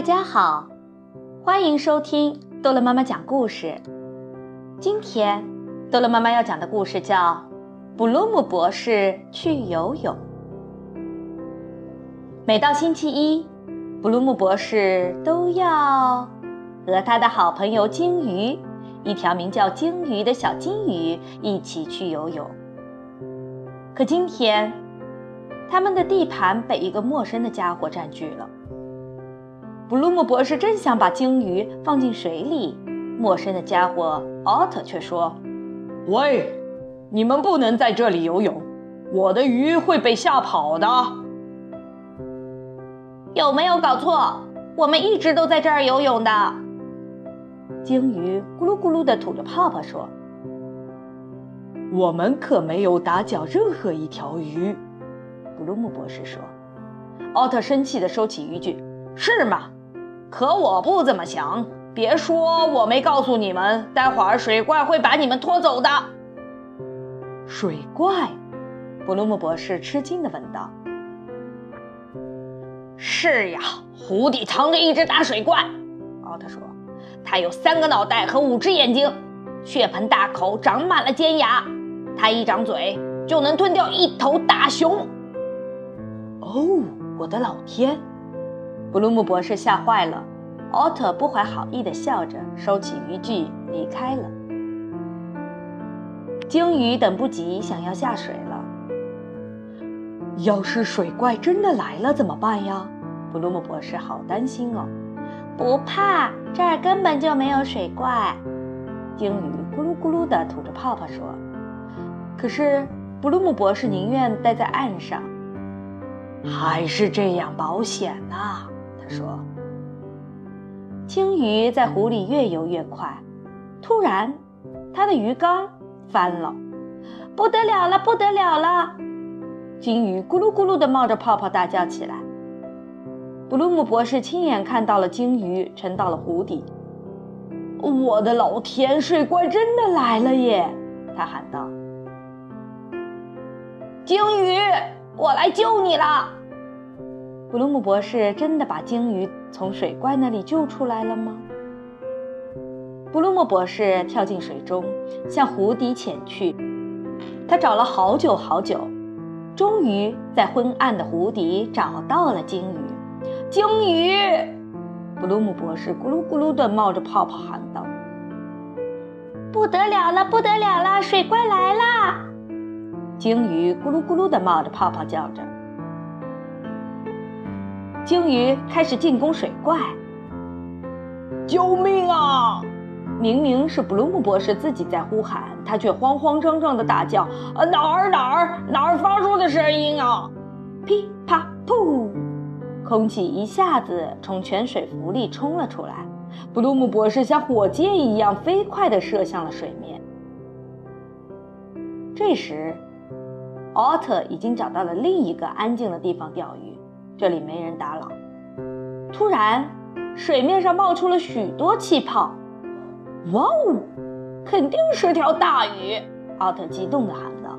大家好，欢迎收听逗乐妈妈讲故事。今天逗乐妈妈要讲的故事叫《布鲁姆博士去游泳》。每到星期一，布鲁姆博士都要和他的好朋友鲸鱼，一条名叫鲸鱼的小金鱼一起去游泳。可今天，他们的地盘被一个陌生的家伙占据了。布鲁姆博士正想把鲸鱼放进水里，陌生的家伙奥特却说：“喂，你们不能在这里游泳，我的鱼会被吓跑的。”有没有搞错？我们一直都在这儿游泳的。鲸鱼咕噜咕噜地吐着泡泡说：“我们可没有打搅任何一条鱼。”布鲁姆博士说。奥特生气地收起渔具：“是吗？”可我不这么想，别说我没告诉你们，待会儿水怪会把你们拖走的。水怪，布鲁姆博士吃惊地问道：“是呀，湖底藏着一只大水怪。”奥特说：“它有三个脑袋和五只眼睛，血盆大口，长满了尖牙。它一张嘴就能吞掉一头大熊。”哦，我的老天！布鲁姆博士吓坏了，奥特不怀好意地笑着，收起渔具离开了。鲸鱼等不及，想要下水了。要是水怪真的来了怎么办呀？布鲁姆博士好担心哦。不怕，这儿根本就没有水怪。鲸鱼咕噜咕噜地吐着泡泡说。可是布鲁姆博士宁愿待在岸上，还是这样保险呐。说：“鲸鱼在湖里越游越快，突然，它的鱼缸翻了，不得了了，不得了了！”鲸鱼咕噜咕噜地冒着泡泡大叫起来。布鲁姆博士亲眼看到了鲸鱼沉到了湖底。“我的老天，水怪真的来了耶！”他喊道。“鲸鱼，我来救你了！”布鲁姆博士真的把鲸鱼从水怪那里救出来了吗？布鲁姆博士跳进水中，向湖底潜去。他找了好久好久，终于在昏暗的湖底找到了鲸鱼。鲸鱼！布鲁姆博士咕噜咕噜地冒着泡泡喊道：“不得了了，不得了了，水怪来啦！”鲸鱼咕噜咕噜地冒着泡泡叫着。鲸鱼开始进攻水怪，救命啊！明明是布鲁姆博士自己在呼喊，他却慌慌张张的大叫：“啊，哪儿哪儿哪儿发出的声音啊！”噼啪噗，空气一下子从泉水浮里冲了出来，布鲁姆博士像火箭一样飞快地射向了水面。这时，奥特已经找到了另一个安静的地方钓鱼。这里没人打扰。突然，水面上冒出了许多气泡。哇哦，肯定是条大鱼！奥特激动地喊道：“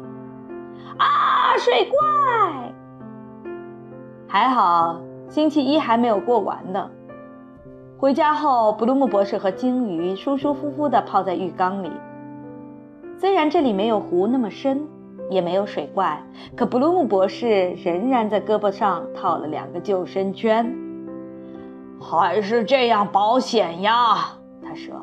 啊，水怪！”还好，星期一还没有过完呢。回家后，布鲁姆博士和鲸鱼舒舒服服地泡在浴缸里。虽然这里没有湖那么深。也没有水怪，可布鲁姆博士仍然在胳膊上套了两个救生圈。还是这样保险呀，他说。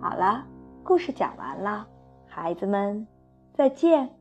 好了，故事讲完了，孩子们，再见。